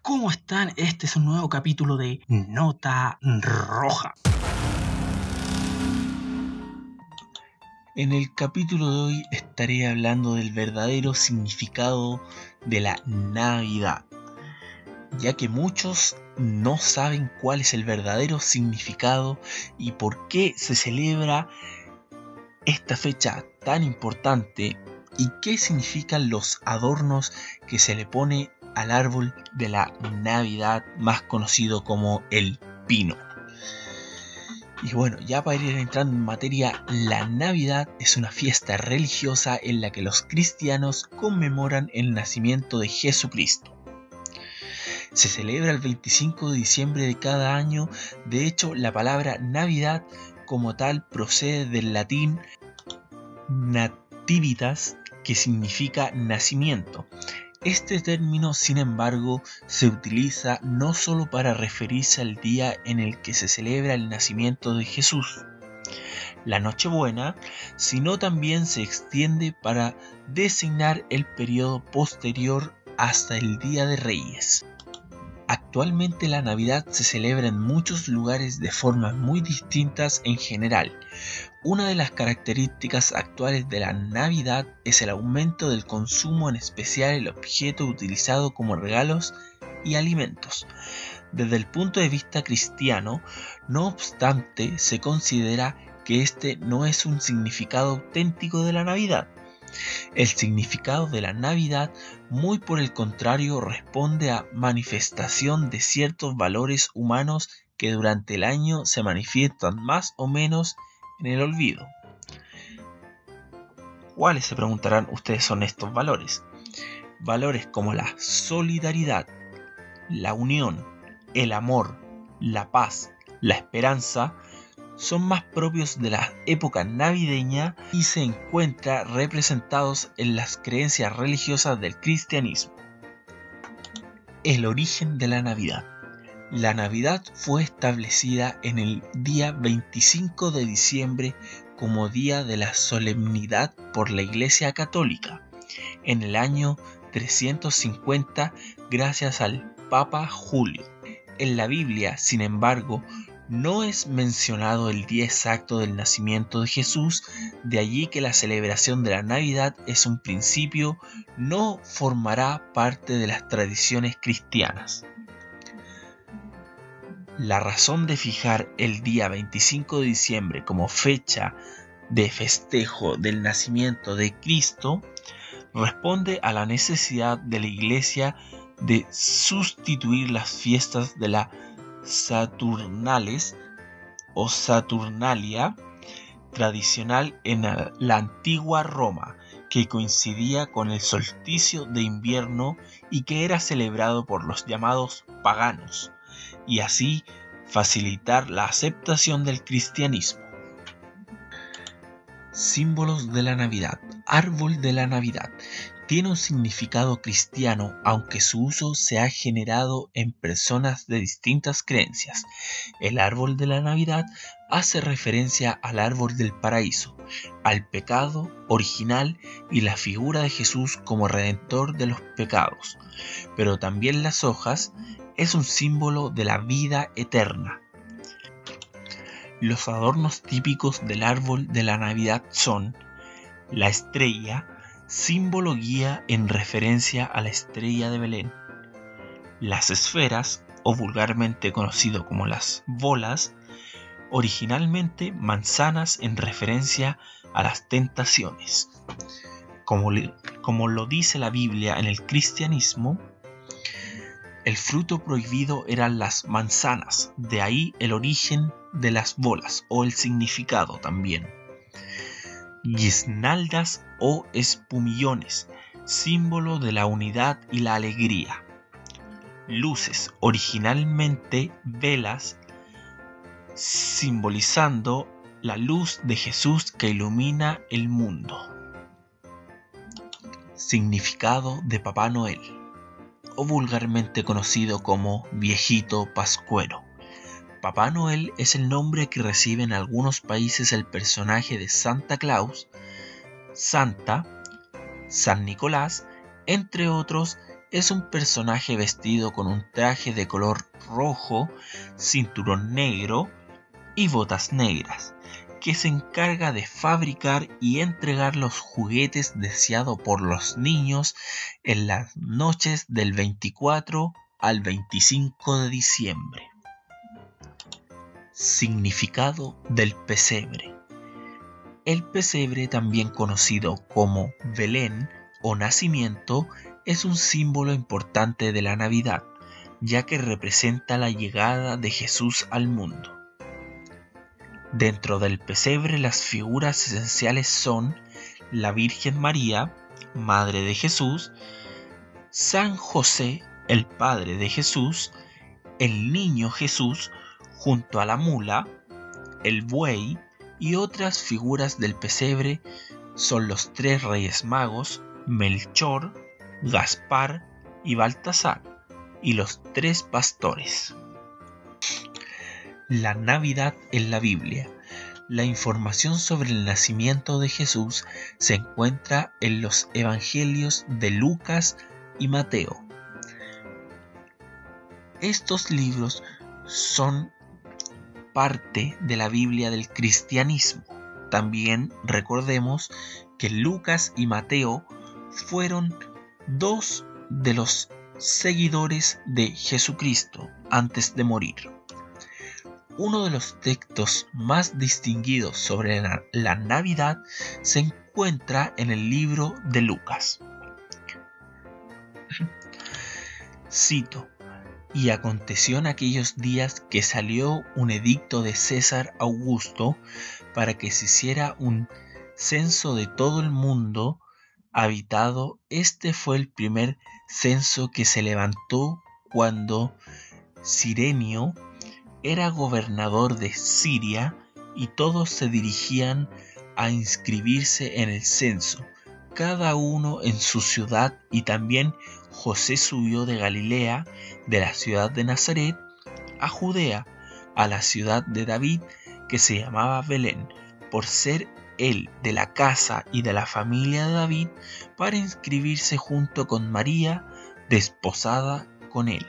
¿Cómo están? Este es un nuevo capítulo de Nota Roja. En el capítulo de hoy estaré hablando del verdadero significado de la Navidad, ya que muchos no saben cuál es el verdadero significado y por qué se celebra esta fecha tan importante y qué significan los adornos que se le pone al árbol de la Navidad más conocido como el pino. Y bueno, ya para ir entrando en materia, la Navidad es una fiesta religiosa en la que los cristianos conmemoran el nacimiento de Jesucristo. Se celebra el 25 de diciembre de cada año, de hecho la palabra Navidad como tal procede del latín nativitas, que significa nacimiento. Este término, sin embargo, se utiliza no solo para referirse al día en el que se celebra el nacimiento de Jesús, la Nochebuena, sino también se extiende para designar el periodo posterior hasta el Día de Reyes. Actualmente la Navidad se celebra en muchos lugares de formas muy distintas en general. Una de las características actuales de la Navidad es el aumento del consumo, en especial el objeto utilizado como regalos y alimentos. Desde el punto de vista cristiano, no obstante, se considera que este no es un significado auténtico de la Navidad. El significado de la Navidad, muy por el contrario, responde a manifestación de ciertos valores humanos que durante el año se manifiestan más o menos en el olvido. ¿Cuáles se preguntarán ustedes son estos valores? Valores como la solidaridad, la unión, el amor, la paz, la esperanza, son más propios de la época navideña y se encuentran representados en las creencias religiosas del cristianismo. El origen de la Navidad. La Navidad fue establecida en el día 25 de diciembre como día de la solemnidad por la Iglesia Católica, en el año 350 gracias al Papa Julio. En la Biblia, sin embargo, no es mencionado el día exacto del nacimiento de Jesús, de allí que la celebración de la Navidad es un principio, no formará parte de las tradiciones cristianas. La razón de fijar el día 25 de diciembre como fecha de festejo del nacimiento de Cristo responde a la necesidad de la Iglesia de sustituir las fiestas de la Saturnales o Saturnalia tradicional en la antigua Roma, que coincidía con el solsticio de invierno y que era celebrado por los llamados paganos, y así facilitar la aceptación del cristianismo. Símbolos de la Navidad. Árbol de la Navidad tiene un significado cristiano, aunque su uso se ha generado en personas de distintas creencias. El árbol de la Navidad hace referencia al árbol del paraíso, al pecado original y la figura de Jesús como redentor de los pecados, pero también las hojas es un símbolo de la vida eterna. Los adornos típicos del árbol de la Navidad son la estrella, símbolo guía en referencia a la estrella de Belén. Las esferas, o vulgarmente conocido como las bolas, originalmente manzanas en referencia a las tentaciones. Como, como, lo dice la Biblia en el cristianismo, el fruto prohibido eran las manzanas, de ahí el origen de las bolas o el significado también guisnaldas o espumillones, símbolo de la unidad y la alegría. Luces, originalmente velas, simbolizando la luz de Jesús que ilumina el mundo. Significado de Papá Noel, o vulgarmente conocido como Viejito Pascuero. Papá Noel es el nombre que recibe en algunos países el personaje de Santa Claus, Santa, San Nicolás, entre otros, es un personaje vestido con un traje de color rojo, cinturón negro y botas negras, que se encarga de fabricar y entregar los juguetes deseados por los niños en las noches del 24 al 25 de diciembre. Significado del pesebre. El pesebre, también conocido como Belén o nacimiento, es un símbolo importante de la Navidad, ya que representa la llegada de Jesús al mundo. Dentro del pesebre las figuras esenciales son la Virgen María, Madre de Jesús, San José, el Padre de Jesús, el Niño Jesús, junto a la mula, el buey y otras figuras del pesebre son los tres reyes magos, Melchor, Gaspar y Baltasar, y los tres pastores. La Navidad en la Biblia. La información sobre el nacimiento de Jesús se encuentra en los Evangelios de Lucas y Mateo. Estos libros son parte de la Biblia del cristianismo. También recordemos que Lucas y Mateo fueron dos de los seguidores de Jesucristo antes de morir. Uno de los textos más distinguidos sobre la, Navidad se encuentra en el libro de Lucas. Cito, y aconteció en aquellos días que salió un edicto de César Augusto para que se hiciera un censo de todo el mundo habitado. Este fue el primer censo que se levantó cuando Sirenio era gobernador de Siria y todos se dirigían a inscribirse en el censo, cada uno en su ciudad y también José subió de Galilea, de la ciudad de Nazaret, a Judea, a la ciudad de David, que se llamaba Belén, por ser él de la casa y de la familia de David, para inscribirse junto con María, desposada con él,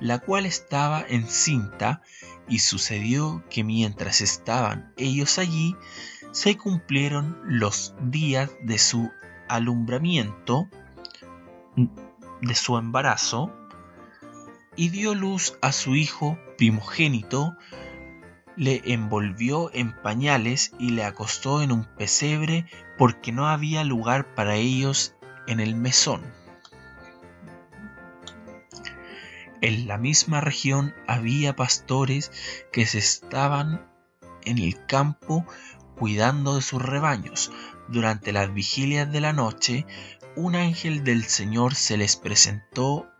la cual estaba encinta, y sucedió que mientras estaban ellos allí, se cumplieron los días de su alumbramiento, de su embarazo y dio luz a su hijo primogénito, le envolvió en pañales y le acostó en un pesebre porque no había lugar para ellos en el mesón. En la misma región había pastores que se estaban en el campo cuidando de sus rebaños. Durante las vigilias de la noche, un ángel del Señor se les presentó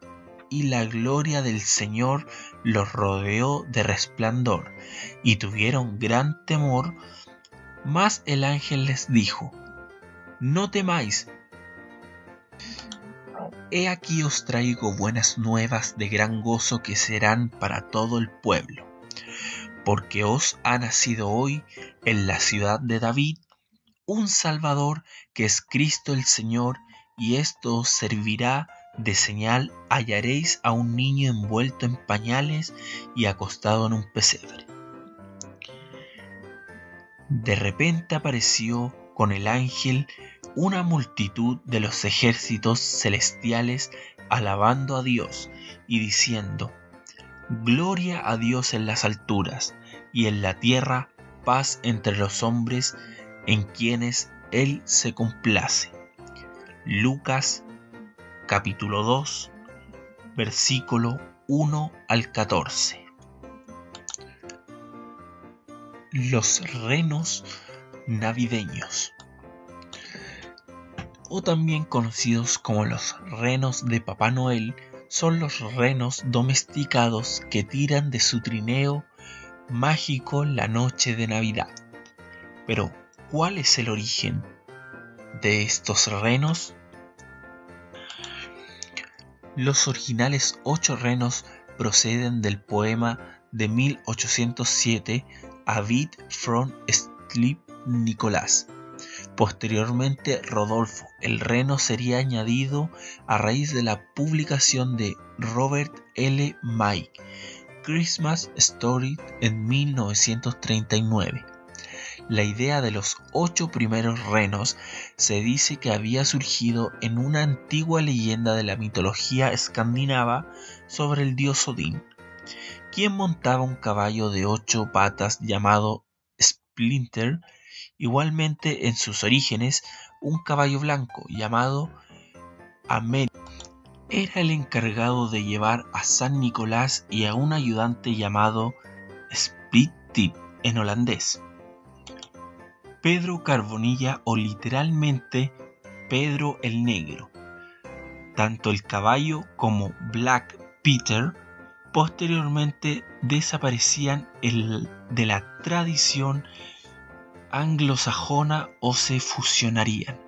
y la gloria del Señor los rodeó de resplandor, y tuvieron gran temor, mas el ángel les dijo, No temáis, he aquí os traigo buenas nuevas de gran gozo que serán para todo el pueblo, porque os ha nacido hoy en la ciudad de David un Salvador que es Cristo el Señor, y esto os servirá de señal, hallaréis a un niño envuelto en pañales y acostado en un pesebre. De repente apareció con el ángel una multitud de los ejércitos celestiales alabando a Dios y diciendo, Gloria a Dios en las alturas y en la tierra paz entre los hombres en quienes Él se complace. Lucas capítulo 2 versículo 1 al 14. Los renos navideños o también conocidos como los renos de Papá Noel son los renos domesticados que tiran de su trineo mágico la noche de Navidad. Pero, ¿cuál es el origen de estos renos? Los originales ocho renos proceden del poema de 1807 A Beat from Sleep Nicholas, Posteriormente, Rodolfo el Reno sería añadido a raíz de la publicación de Robert L. May, Christmas Story en 1939. La idea de los ocho primeros renos se dice que había surgido en una antigua leyenda de la mitología escandinava sobre el dios Odín, quien montaba un caballo de ocho patas llamado Splinter Igualmente, en sus orígenes, un caballo blanco llamado Amer era el encargado de llevar a San Nicolás y a un ayudante llamado Split Tip en holandés. Pedro Carbonilla o literalmente Pedro el Negro. Tanto el caballo como Black Peter posteriormente desaparecían el de la tradición anglosajona o se fusionarían.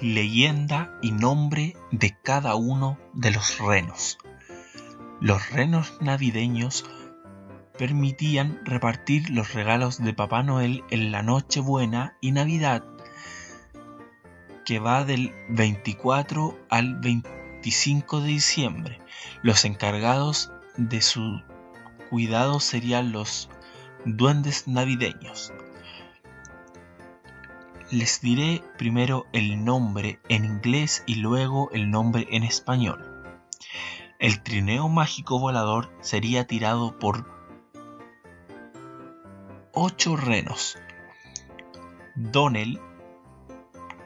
Leyenda y nombre de cada uno de los renos. Los renos navideños permitían repartir los regalos de Papá Noel en la Nochebuena y Navidad, que va del 24 al 25 de diciembre. Los encargados de su cuidado serían los duendes navideños. Les diré primero el nombre en inglés y luego el nombre en español. El trineo mágico volador sería tirado por ocho renos. Donnell,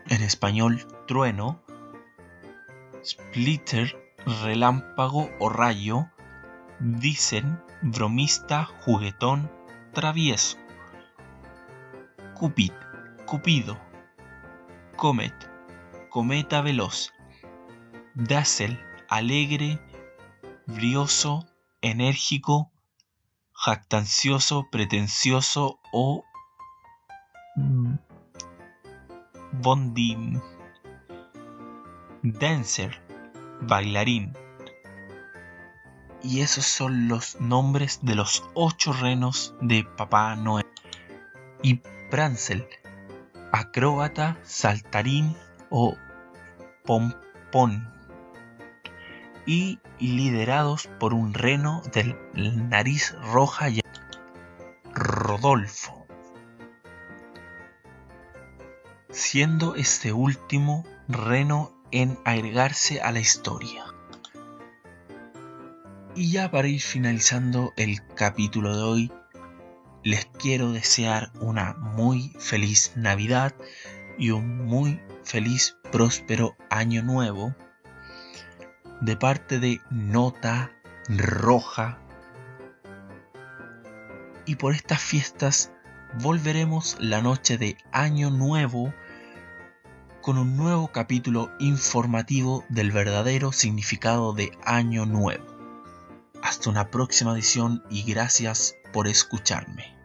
en español trueno, Splitter, relámpago o rayo, dicen bromista, juguetón, travieso. Cupid, Cupido. Comet, cometa veloz. Dazzle, alegre, brioso, enérgico, jactancioso, pretencioso o mm, bondín. Dancer, bailarín, y esos son los nombres de los ocho renos de Papá Noel. Y Prancel, acróbata, saltarín o pompón. Y liderados por un reno de nariz roja llamado Rodolfo. Siendo este último reno en agregarse a la historia. Y ya para ir finalizando el capítulo de hoy, les quiero desear una muy feliz Navidad y un muy feliz, próspero año nuevo de parte de Nota Roja. Y por estas fiestas volveremos la noche de Año Nuevo con un nuevo capítulo informativo del verdadero significado de Año Nuevo. Hasta una próxima edición y gracias por escucharme.